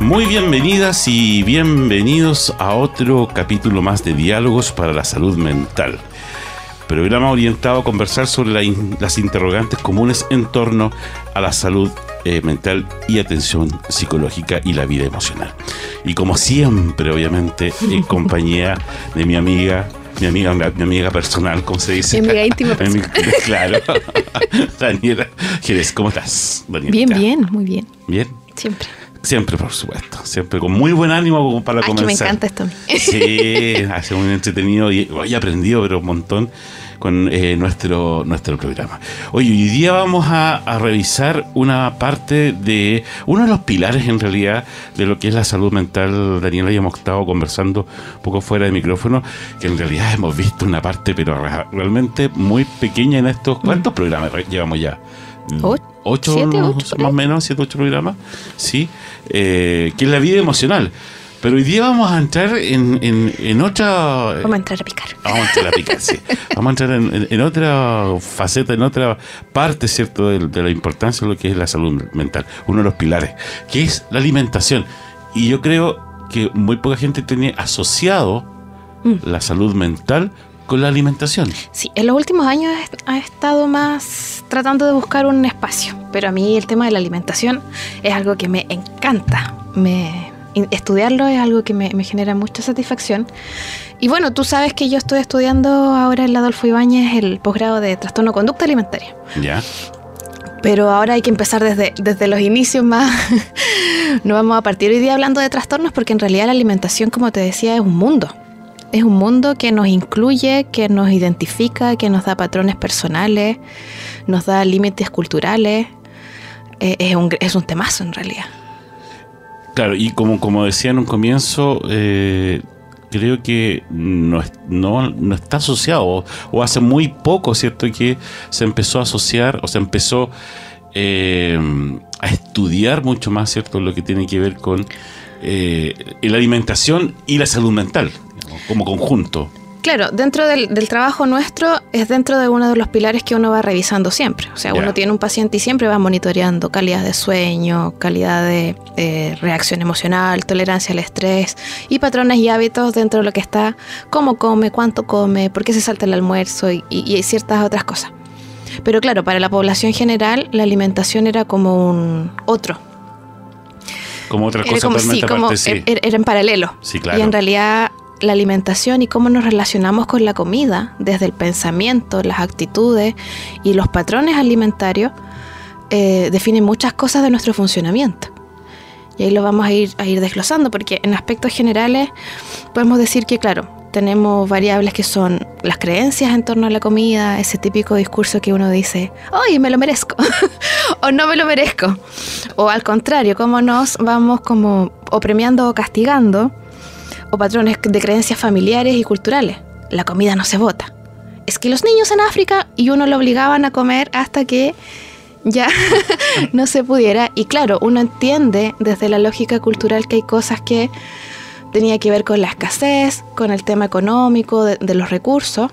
Muy bienvenidas y bienvenidos a otro capítulo más de Diálogos para la Salud Mental. Programa orientado a conversar sobre las interrogantes comunes en torno a la salud eh, mental y atención psicológica y la vida emocional. Y como siempre, obviamente, en compañía de mi amiga mi amiga, mi, amiga personal, ¿cómo se dice? Mi amiga íntima. claro. Daniela ¿cómo estás? Bien, bien, muy bien. ¿Bien? Siempre. Siempre, por supuesto. Siempre con muy buen ánimo para comenzar. me encanta esto. Sí, hace muy entretenido y hoy he aprendido, pero un montón con eh, nuestro, nuestro programa. Oye, hoy día vamos a, revisar una parte de uno de los pilares en realidad de lo que es la salud mental. Daniela y hemos estado conversando un poco fuera de micrófono, que en realidad hemos visto una parte, pero realmente muy pequeña en estos. ¿Cuántos programas llevamos ya? Ocho, siete, ocho más o menos, siete, ocho programas, sí, eh, que es la vida emocional. Pero hoy día vamos a entrar en, en, otra... Vamos a entrar a picar. Vamos a entrar a picar, sí. Vamos a entrar en, otra faceta, en otra parte, ¿cierto?, de, la importancia de lo que es la salud mental. Uno de los pilares, que es la alimentación. Y yo creo que muy poca gente tiene asociado mm. la salud mental con la alimentación. Sí, en los últimos años ha estado más tratando de buscar un espacio, pero a mí el tema de la alimentación es algo que me encanta, me, estudiarlo es algo que me, genera mucha satisfacción. Y bueno, tú sabes que yo estoy estudiando ahora en la Adolfo Ibáñez el posgrado de trastorno conducta alimentaria. Ya. Pero ahora hay que empezar desde, desde los inicios más. no vamos a partir hoy día hablando de trastornos porque en realidad la alimentación, como te decía, es un mundo es un mundo que nos incluye, que nos identifica, que nos da patrones personales, nos da límites culturales. Eh, es, un, es un temazo en realidad. Claro, y como, como decía en un comienzo, eh, creo que no, no, está asociado, o, hace muy poco, ¿cierto? Que se empezó a asociar, o se empezó eh, a estudiar mucho más, ¿cierto? Lo que tiene que ver con la alimentación y la salud mental como conjunto. Claro, dentro del, trabajo nuestro es dentro de uno de los pilares que uno va revisando siempre. O sea, uno tiene un paciente y siempre va monitoreando calidad de sueño, calidad de reacción emocional, tolerancia al estrés y patrones y hábitos dentro de lo que está, cómo come, cuánto come, por qué se salta el almuerzo y, y ciertas otras cosas. Pero claro, para la población general la alimentación era como un otro, como otra cosa como, sí, como er, er, Era en paralelo. Sí, claro. Y en realidad la alimentación y cómo nos relacionamos con la comida, desde el pensamiento, las actitudes y los patrones alimentarios, eh, definen muchas cosas de nuestro funcionamiento. Y ahí lo vamos a ir, desglosando, porque en aspectos generales podemos decir que, claro, tenemos variables que son las creencias en torno a la comida, ese típico discurso que uno dice, ¡ay, me lo merezco! o no me lo merezco. O al contrario, cómo nos vamos como o premiando o castigando o patrones de creencias familiares y culturales. La comida no se vota. Es que los niños en África y uno lo obligaban a comer hasta que ya no se pudiera. Y claro, uno entiende desde la lógica cultural que hay cosas que tenía que ver con la escasez, con el tema económico, de, de los recursos.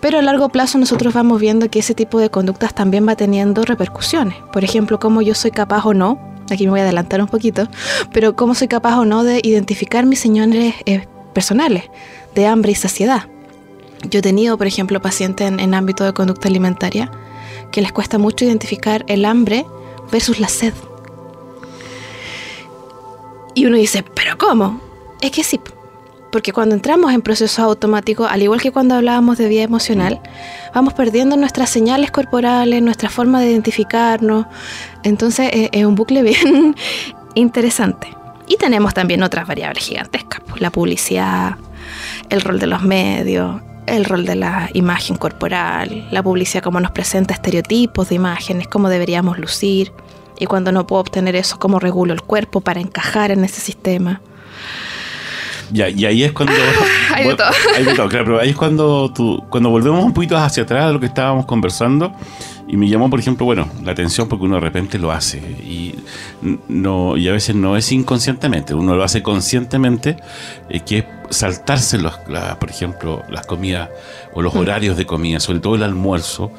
Pero a largo plazo nosotros vamos viendo que ese tipo de conductas también va teniendo repercusiones. Por ejemplo, cómo yo soy capaz o no aquí me voy a adelantar un poquito, pero cómo soy capaz o no de identificar mis señales eh, personales de hambre y saciedad. Yo he tenido, por ejemplo, pacientes en, en ámbito de conducta alimentaria que les cuesta mucho identificar el hambre versus la sed. Y uno dice, ¿pero cómo? Es que sí, porque cuando entramos en procesos automáticos, al igual que cuando hablábamos de vida emocional, vamos perdiendo nuestras señales corporales, nuestra forma de identificarnos. Entonces es un bucle bien interesante. Y tenemos también otras variables gigantescas, pues, la publicidad, el rol de los medios, el rol de la imagen corporal, la publicidad como nos presenta estereotipos de imágenes, cómo deberíamos lucir Y cuando no puedo obtener eso, ¿cómo regulo el cuerpo para encajar en ese sistema? Ya, y ahí es cuando. hay de todo. Hay de todo, claro, pero ahí es cuando, tú, cuando volvemos un poquito hacia atrás de lo que estábamos conversando. Y me llamó, por ejemplo, bueno, la atención porque uno de repente lo hace. Y, no, y a veces no es inconscientemente, uno lo hace conscientemente, eh, que es saltarse, los, por ejemplo, las comidas o los horarios de comida, sobre todo el almuerzo,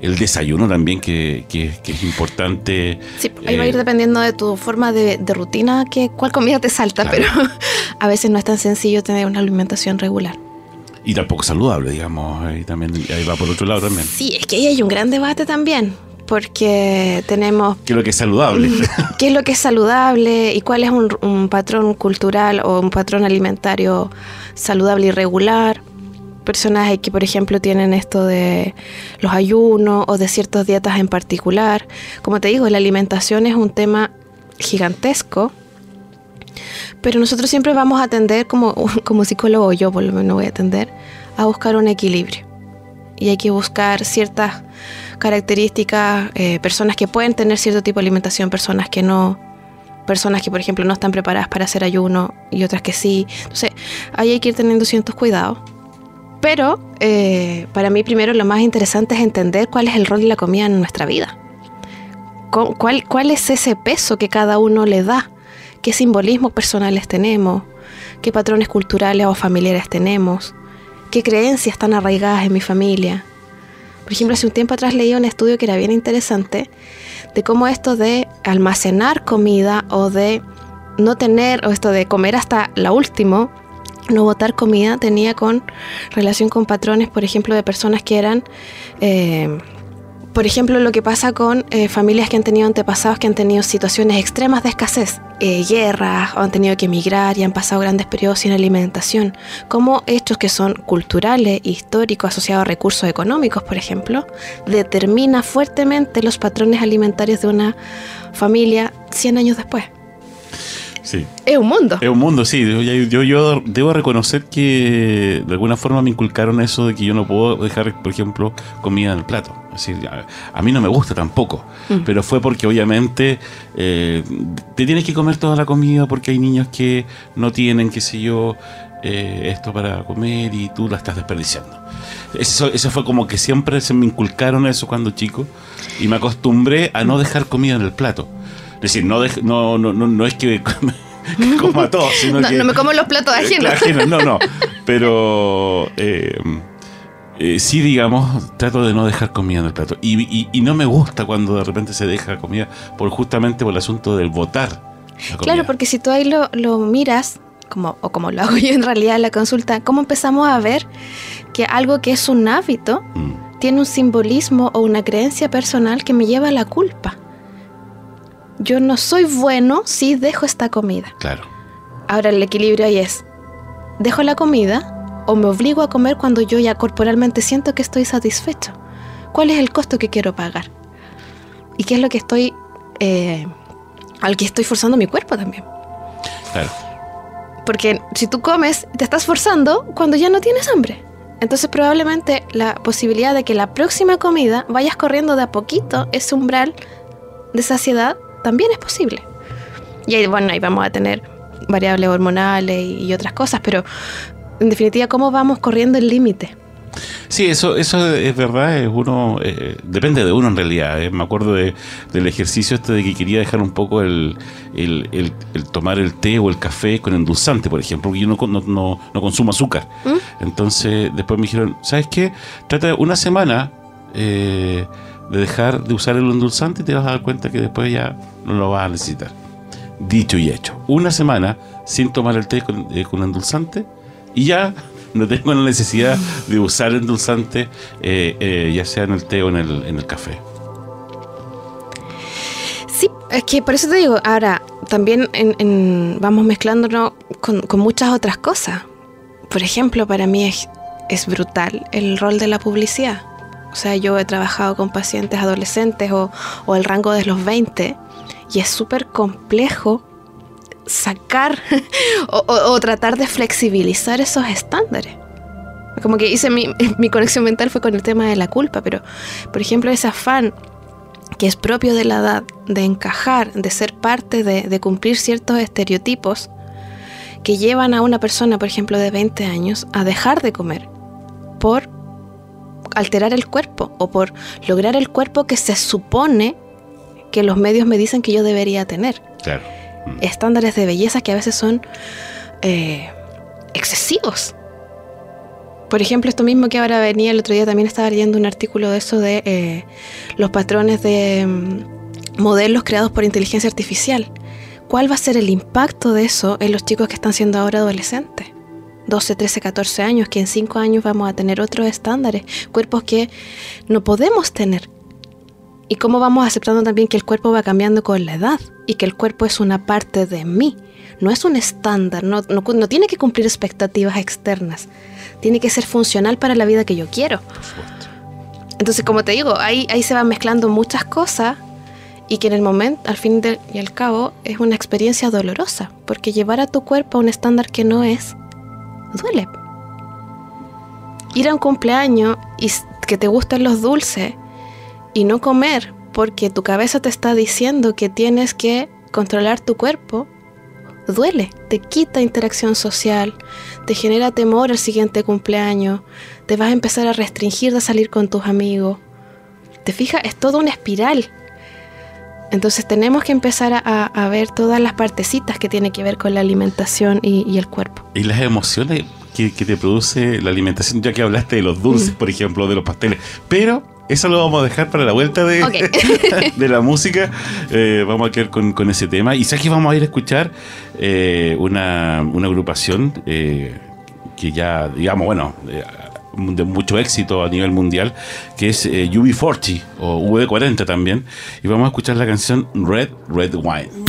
el desayuno también, que, que, es importante. Sí, ahí va a ir eh, dependiendo de tu forma de, rutina, que cuál comida te salta, pero a veces no es tan sencillo tener una alimentación regular. Y tampoco saludable, digamos, ahí, también, ahí va por otro lado también. Sí, es que ahí hay un gran debate también porque tenemos... ¿Qué es lo que es saludable? ¿Qué es lo que es saludable y cuál es un, patrón cultural o un patrón alimentario saludable y regular? Personas que, por ejemplo, tienen esto de los ayunos o de ciertas dietas en particular. Como te digo, la alimentación es un tema gigantesco, pero nosotros siempre vamos a atender, como, como psicólogo, yo por lo menos voy a atender, a buscar un equilibrio. Y hay que buscar ciertas características, eh, personas que pueden tener cierto tipo de alimentación, personas que no, personas que por ejemplo no están preparadas para hacer ayuno y otras que sí. Entonces, ahí hay que ir teniendo ciertos cuidados. Pero eh, para mí primero lo más interesante es entender cuál es el rol de la comida en nuestra vida. ¿Cuál, ¿Cuál es ese peso que cada uno le da? ¿Qué simbolismos personales tenemos? ¿Qué patrones culturales o familiares tenemos? ¿Qué creencias están arraigadas en mi familia? Por ejemplo, hace un tiempo atrás leí un estudio que era bien interesante de cómo esto de almacenar comida o de no tener, o esto de comer hasta la última, no botar comida, tenía con relación con patrones, por ejemplo, de personas que eran eh, por ejemplo, lo que pasa con eh, familias que han tenido antepasados que han tenido situaciones extremas de escasez, eh, guerras, o han tenido que emigrar y han pasado grandes periodos sin alimentación, como hechos que son culturales, históricos, asociados a recursos económicos, por ejemplo, determina fuertemente los patrones alimentarios de una familia 100 años después. Sí. Es un mundo. Es un mundo, sí. Yo, yo, debo reconocer que de alguna forma me inculcaron eso de que yo no puedo dejar, por ejemplo, comida en el plato a, mí no me gusta tampoco, mm. pero fue porque obviamente eh, te tienes que comer toda la comida porque hay niños que no tienen, qué sé yo, eh, esto para comer y tú la estás desperdiciando. Eso, eso fue como que siempre se me inculcaron eso cuando chico y me acostumbré a no dejar comida en el plato. Es decir, no, no, no, no, es que... coma todo, sino no, que... No me como los platos ajenos. no, no. Pero... Eh, eh, sí, digamos, trato de no dejar comida en el plato. Y, no me gusta cuando de repente se deja comida por justamente por el asunto del votar. Claro, porque si tú ahí lo, miras, como, o como lo hago yo en realidad en la consulta, ¿cómo empezamos a ver que algo que es un hábito mm. tiene un simbolismo o una creencia personal que me lleva a la culpa? Yo no soy bueno si dejo esta comida. Claro. Ahora el equilibrio ahí es, dejo la comida, o me obligo a comer cuando yo ya corporalmente siento que estoy satisfecho? ¿Cuál es el costo que quiero pagar? ¿Y qué es lo que estoy, eh, al que estoy forzando mi cuerpo también? Claro. Porque si tú comes, te estás forzando cuando ya no tienes hambre. Entonces probablemente la posibilidad de que la próxima comida vayas corriendo de a poquito ese umbral de saciedad también es posible. Y ahí, bueno, ahí vamos a tener variables hormonales y otras cosas, pero en definitiva, cómo vamos corriendo el límite. Sí, eso, eso es verdad, es uno, eh, depende de uno en realidad. Eh. Me acuerdo de, del ejercicio este de que quería dejar un poco el, el, tomar el té o el café con endulzante, por ejemplo, porque yo no, no, no, consumo azúcar. ¿Mm? Entonces, después me dijeron, ¿sabes qué? Trata una semana eh, de dejar de usar el endulzante y te vas a dar cuenta que después ya no lo vas a necesitar. Dicho y hecho. Una semana sin tomar el té con, con endulzante y ya no tengo la necesidad de usar endulzante, eh, eh, ya sea en el té o en el, en el café. Sí, es que por eso te digo, ahora también vamos mezclándonos con, muchas otras cosas. Por ejemplo, para mí es, es brutal el rol de la publicidad. O sea, yo he trabajado con pacientes adolescentes o, o el rango de los 20 y es súper complejo sacar o, tratar de flexibilizar esos estándares. Como que hice mi, mi, conexión mental fue con el tema de la culpa, pero por ejemplo ese afán que es propio de la edad, de encajar, de ser parte de, de cumplir ciertos estereotipos que llevan a una persona, por ejemplo, de 20 años a dejar de comer por alterar el cuerpo o por lograr el cuerpo que se supone que los medios me dicen que yo debería tener. Claro. Estándares de belleza que a veces son eh, excesivos. Por ejemplo, esto mismo que ahora venía el otro día, también estaba leyendo un artículo de eso de eh, los patrones de mm, modelos creados por inteligencia artificial. ¿Cuál va a ser el impacto de eso en los chicos que están siendo ahora adolescentes? 12, 13, 14 años, que en 5 años vamos a tener otros estándares, cuerpos que no podemos tener. Y cómo vamos aceptando también que el cuerpo va cambiando con la edad y que el cuerpo es una parte de mí, no es un estándar, no, no, no tiene que cumplir expectativas externas, tiene que ser funcional para la vida que yo quiero. Entonces, como te digo, ahí, ahí se van mezclando muchas cosas y que en el momento, al fin y al cabo, es una experiencia dolorosa, porque llevar a tu cuerpo a un estándar que no es, duele. Ir a un cumpleaños y que te gusten los dulces y no comer porque tu cabeza te está diciendo que tienes que controlar tu cuerpo, duele, te quita interacción social, te genera temor al siguiente cumpleaños, te vas a empezar a restringir de salir con tus amigos. Te fijas, es toda una espiral. Entonces tenemos que empezar a, a, ver todas las partecitas que tienen que ver con la alimentación y, y el cuerpo. Y las emociones que, que, te produce la alimentación, ya que hablaste de los dulces, mm. por ejemplo, de los pasteles. Pero eso lo vamos a dejar para la vuelta de, okay. de la música. Eh, vamos a quedar con, con, ese tema. Y sé que vamos a ir a escuchar eh, una, una, agrupación eh, que ya, digamos, bueno de mucho éxito a nivel mundial, que es eh, UB40 o V40 también. Y vamos a escuchar la canción Red, Red Wine.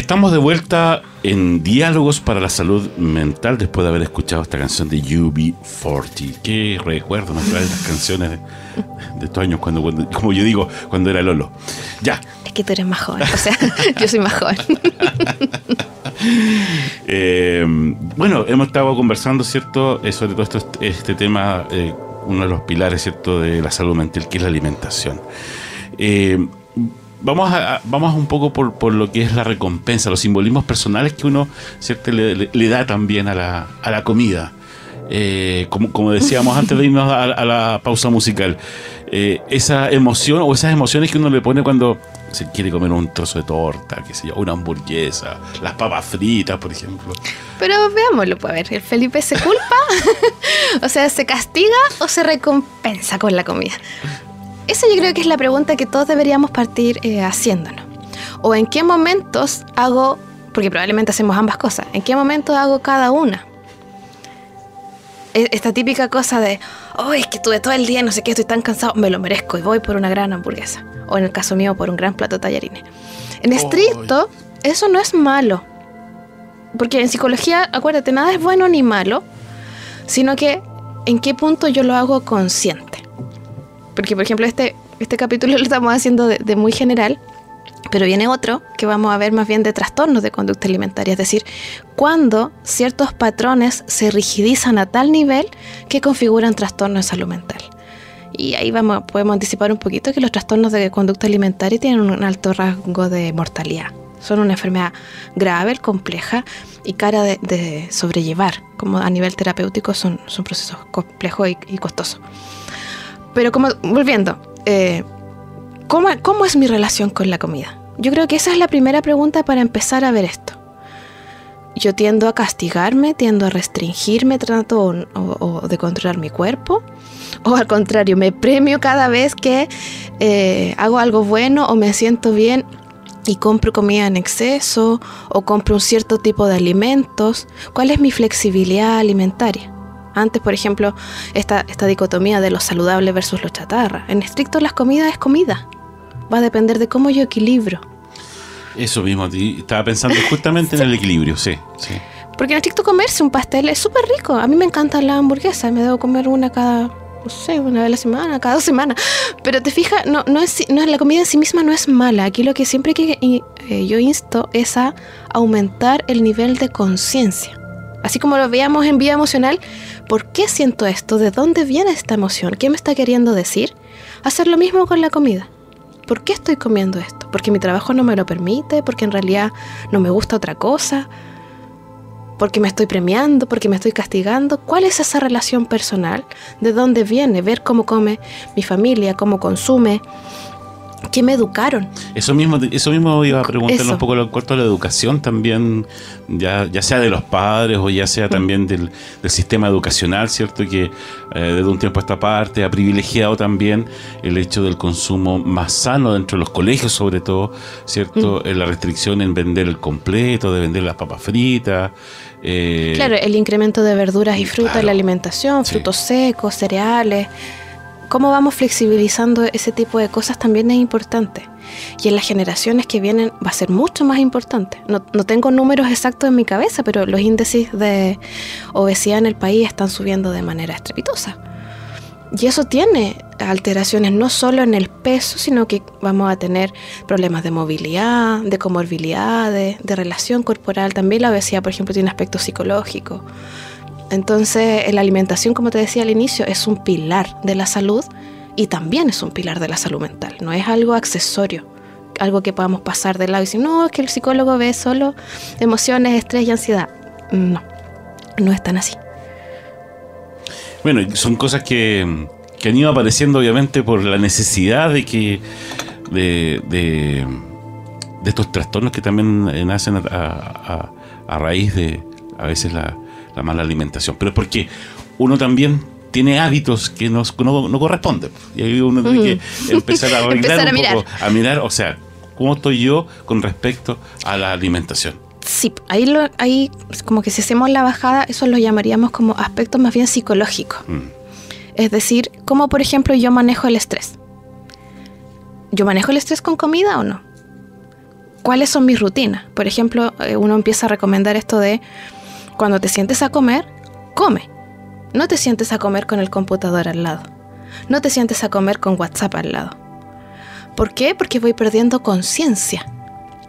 Estamos de vuelta en Diálogos para la Salud Mental después de haber escuchado esta canción de UB40. Qué recuerdo nos trae las canciones de, de estos años, cuando, cuando- como yo digo, cuando era Lolo. Ya, Es que tú eres más joven, o sea, yo soy más joven. Eh, bueno, hemos estado conversando, ¿cierto?, Eh, sobre todo esto, este tema, eh, uno de los pilares, ¿cierto?, de la salud mental, que es la alimentación. Eh, vamos, a, vamos un poco por, por lo que es la recompensa, los simbolismos personales que uno, ¿cierto?, le, le- le da también a la, a la comida. Eh, como, como decíamos antes de irnos a, a la pausa musical, eh, esa emoción o esas emociones que uno le pone cuando se quiere comer un trozo de torta, qué sé yo, una hamburguesa, las papas fritas, por ejemplo. Pero veámoslo, pues a ver, ¿el Felipe se culpa? o sea, ¿se castiga o se recompensa con la comida? Esa yo creo que es la pregunta que todos deberíamos partir eh, haciéndonos. O en qué momentos hago, porque probablemente hacemos ambas cosas, ¿en qué momentos hago cada una? E- Esta típica cosa de, oh, es que tuve todo el día, no sé qué, estoy tan cansado, me lo merezco y voy por una gran hamburguesa. O en el caso mío, por un gran plato de tallarines. En estricto, eso no es malo. Porque en psicología, acuérdate, nada es bueno ni malo, sino que en qué punto yo lo hago consciente. Porque, por ejemplo, este, este capítulo lo estamos haciendo de, de muy general, pero viene otro que vamos a ver más bien de trastornos de conducta alimentaria, es decir, cuando ciertos patrones se rigidizan a tal nivel que configuran trastornos de salud mental. Y ahí vamos, podemos anticipar un poquito que los trastornos de conducta alimentaria tienen un alto rasgo de mortalidad. Son una enfermedad grave, compleja y cara de, de sobrellevar. Como a nivel terapéutico son, son procesos complejos y, y costosos. Pero como, volviendo, eh, ¿cómo, ¿cómo es mi relación con la comida? Yo creo que esa es la primera pregunta para empezar a ver esto. Yo tiendo a castigarme, tiendo a restringirme, trato o de controlar mi cuerpo, o al contrario, me premio cada vez que eh, hago algo bueno o me siento bien y compro comida en exceso o compro un cierto tipo de alimentos. ¿Cuál es mi flexibilidad alimentaria? Antes, por ejemplo, esta, esta dicotomía de lo saludable versus lo chatarra. En estricto, las comidas es comida. Va a depender de cómo yo equilibro. Eso mismo, estaba pensando justamente en el equilibrio, sí, sí. Porque en estricto comerse un pastel es súper rico. A mí me encantan las hamburguesas. Me debo comer una cada, no sé, una vez a la semana, cada dos semanas. Pero te fijas, no, no es, no, la comida en sí misma no es mala. Aquí lo que siempre que eh, yo insto es a aumentar el nivel de conciencia. Así como lo veíamos en vía emocional, ¿por qué siento esto? ¿De dónde viene esta emoción? ¿Qué me está queriendo decir? Hacer lo mismo con la comida. ¿Por qué estoy comiendo esto? ¿Porque mi trabajo no me lo permite? ¿Porque en realidad no me gusta otra cosa? porque me estoy premiando, porque me estoy castigando. ¿Cuál es esa relación personal? ¿De dónde viene? Ver cómo come mi familia, cómo consume, qué me educaron. Eso mismo, eso mismo iba a preguntarle Eso. un poco lo corto de la educación también, ya, ya sea de los padres o ya sea también del, del sistema educacional, ¿cierto? Que eh, desde un tiempo a esta parte ha privilegiado también el hecho del consumo más sano dentro de los colegios, sobre todo, ¿cierto? Eh, La restricción en vender el completo, de vender las papas fritas. eh, Claro, el incremento de verduras y frutas en claro. la alimentación, Sí. frutos secos, cereales. Cómo vamos flexibilizando ese tipo de cosas también es importante. Y en las generaciones que vienen va a ser mucho más importante. No, no tengo números exactos en mi cabeza, pero los índices de obesidad en el país están subiendo de manera estrepitosa. Y eso tiene alteraciones no solo en el peso, sino que vamos a tener problemas de movilidad, de comorbilidades, de relación corporal. También la obesidad, por ejemplo, tiene aspectos psicológicos. Entonces, la alimentación, como te decía al inicio, es un pilar de la salud y también es un pilar de la salud mental. No es algo accesorio, algo que podamos pasar de lado y decir, no, es que el psicólogo ve solo emociones, estrés y ansiedad. No, no es tan así. Bueno, son cosas que, han ido apareciendo obviamente por la necesidad de que de, de, de estos trastornos que también eh, nacen a- a raíz de a veces la, la mala alimentación. Pero porque uno también tiene hábitos que nos, no, no corresponden. Y ahí uno tiene que empezar a arreglar Empezar a un mirar. poco, a mirar, o sea, cómo estoy yo con respecto a la alimentación. Sí, ahí, lo, ahí como que si hacemos la bajada, eso lo llamaríamos como aspectos más bien psicológicos. Mm. Es decir, cómo por ejemplo yo manejo el estrés. ¿Yo manejo el estrés con comida o no? cuáles son mis rutinas. Por ejemplo, eh, uno empieza a recomendar esto de cuando te sientes a comer, come. No te sientes a comer con el computador al lado. No te sientes a comer con WhatsApp al lado. ¿Por qué? Porque voy perdiendo conciencia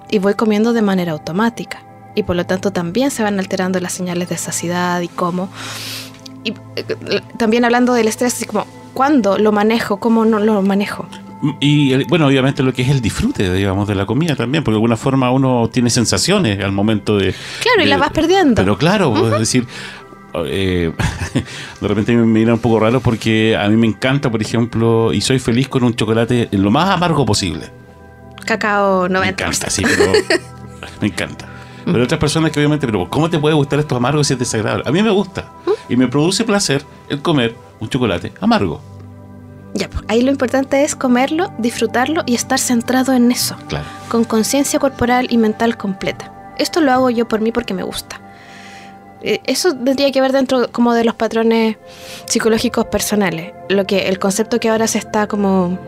y voy comiendo de manera automática. Y por lo tanto también se van alterando las señales de saciedad y cómo. Y eh, también hablando del estrés, así como, ¿cuándo lo manejo? ¿Cómo no lo manejo? Y bueno, obviamente lo que es el disfrute, digamos, de la comida también, porque de alguna forma uno tiene sensaciones al momento de... Claro, y la vas perdiendo. Pero claro, es decir, eh, de repente me mira un poco raro porque a mí me encanta, por ejemplo, y soy feliz con un chocolate lo más amargo posible. Cacao 90. Me encanta, sí, pero me encanta. Pero hay otras personas que obviamente, pero ¿cómo te puede gustar esto amargo si es desagradable? A mí me gusta. Y me produce placer el comer un chocolate amargo. Ya, pues ahí lo importante es comerlo, disfrutarlo y estar centrado en eso. Claro. Con conciencia corporal y mental completa. Esto lo hago yo por mí porque me gusta. Eh, Eso tendría que ver dentro como de los patrones psicológicos personales. Lo que el concepto que ahora se está como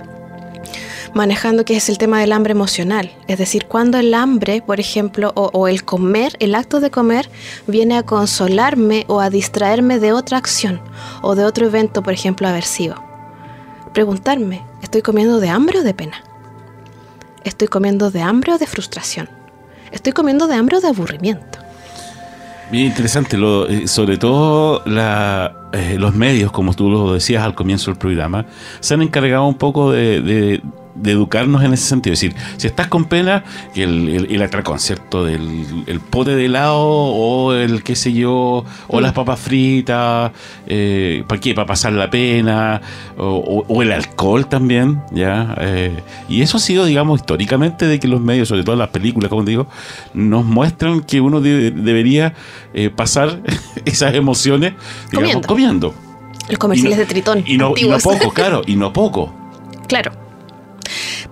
manejando que es el tema del hambre emocional. Es decir, cuando el hambre, por ejemplo, o, o, el comer, el acto de comer, viene a consolarme o a distraerme de otra acción o de otro evento, por ejemplo, aversivo. Preguntarme, ¿estoy comiendo de hambre o de pena? ¿Estoy comiendo de hambre o de frustración? ¿Estoy comiendo de hambre o de aburrimiento? Bien interesante, eh, sobre todo eh, los medios, como tú lo decías al comienzo del programa, se han encargado un poco de, de educarnos en ese sentido. Es decir, si estás con pena, el, el, el atracón, ¿cierto? Del el pote de helado o el qué sé yo, o las papas fritas, eh, ¿para qué? Para pasar la pena, o, o, o el alcohol también, ¿ya? Eh, y eso ha sido, digamos, históricamente de que los medios, sobre todo las películas, como digo, nos muestran que uno de, debería eh, pasar esas emociones, digamos, comiendo. comiendo. Los comerciales no, de Tritón. Y no, y no poco, claro, y no poco. Claro.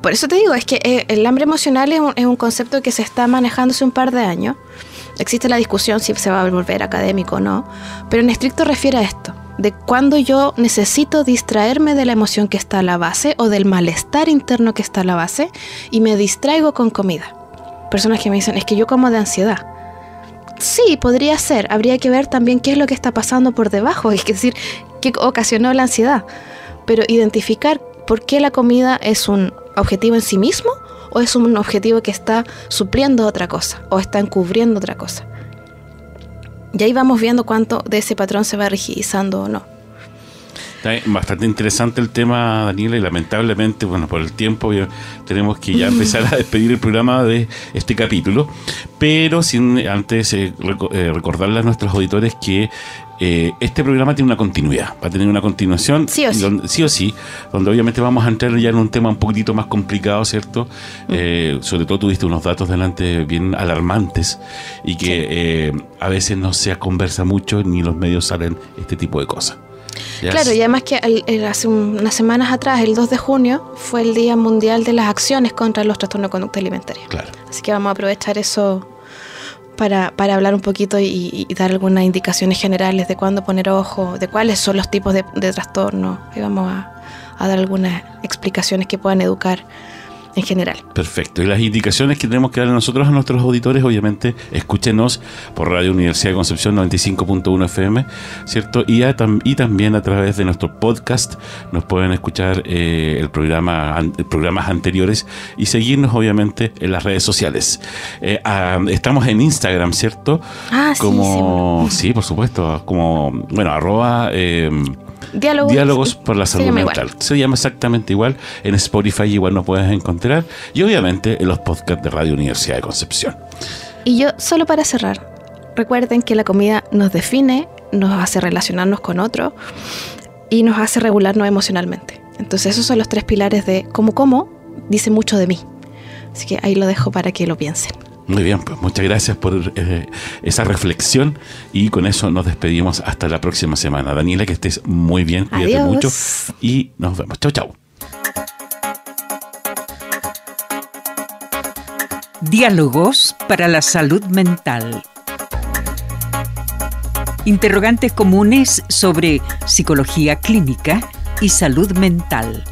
Por eso te digo, es que eh, el hambre emocional es un, concepto que se está manejando hace un par de años. Existe la discusión si se va a volver académico o no, pero en estricto refiere a esto, de cuando yo necesito distraerme de la emoción que está a la base o del malestar interno que está a la base y me distraigo con comida. Personas que me dicen, es que yo como de ansiedad. Sí, podría ser. Habría que ver también qué es lo que está pasando por debajo, es decir, qué ocasionó la ansiedad. Pero identificar por qué la comida es un objetivo en sí mismo o es un objetivo que está supliendo otra cosa o está encubriendo otra cosa. Y ahí vamos viendo cuánto de ese patrón se va rigidizando o no. Bastante interesante el tema, Daniela, y lamentablemente, bueno, por el tiempo tenemos que ya empezar a despedir el programa de este capítulo, pero sin antes eh, recordarle a nuestros auditores que eh, este programa tiene una continuidad, va a tener una continuación, sí o sí. Donde, sí, o sí, donde obviamente vamos a entrar ya en un tema un poquitito más complicado, ¿cierto? Mm. Eh, sobre todo tuviste unos datos delante bien alarmantes y que sí. eh, a veces no se conversa mucho ni los medios salen este tipo de cosas. Yes. Claro, y además que el, el, hace unas semanas atrás, el 2 de junio, fue el Día Mundial de las Acciones contra los Trastornos de Conducta Alimentaria. Claro. Así que vamos a aprovechar eso para, para hablar un poquito y, dar algunas indicaciones generales de cuándo poner ojo, de cuáles son los tipos de, de trastornos. Vamos a, dar algunas explicaciones que puedan educar en general. Perfecto. Y las indicaciones que tenemos que dar nosotros a nuestros auditores, obviamente, escúchenos por Radio Universidad de Concepción 95.1 FM, ¿cierto? Y, a, y, también a través de nuestro podcast nos pueden escuchar eh, el programa, an, programas anteriores y seguirnos, obviamente, en las redes sociales. Eh, a, estamos en Instagram, ¿cierto? Ah, como, sí, sí. sí por supuesto, como, bueno, arroba... Eh, Diálogos, Diálogos por la salud se mental. Igual. Se llama exactamente igual. En Spotify igual nos puedes encontrar. Y obviamente en los podcasts de Radio Universidad de Concepción. Y yo, solo para cerrar, recuerden que la comida nos define, nos hace relacionarnos con otro y nos hace regularnos emocionalmente. Entonces esos son los tres pilares de cómo como, dice mucho de mí. Así que ahí lo dejo para que lo piensen. Muy bien, pues muchas gracias por eh, esa reflexión y con eso nos despedimos hasta la próxima semana. Daniela, que estés muy bien, cuídate Adiós. mucho y nos vemos. Chau, chau. Diálogos para la salud mental. Interrogantes comunes sobre psicología clínica y salud mental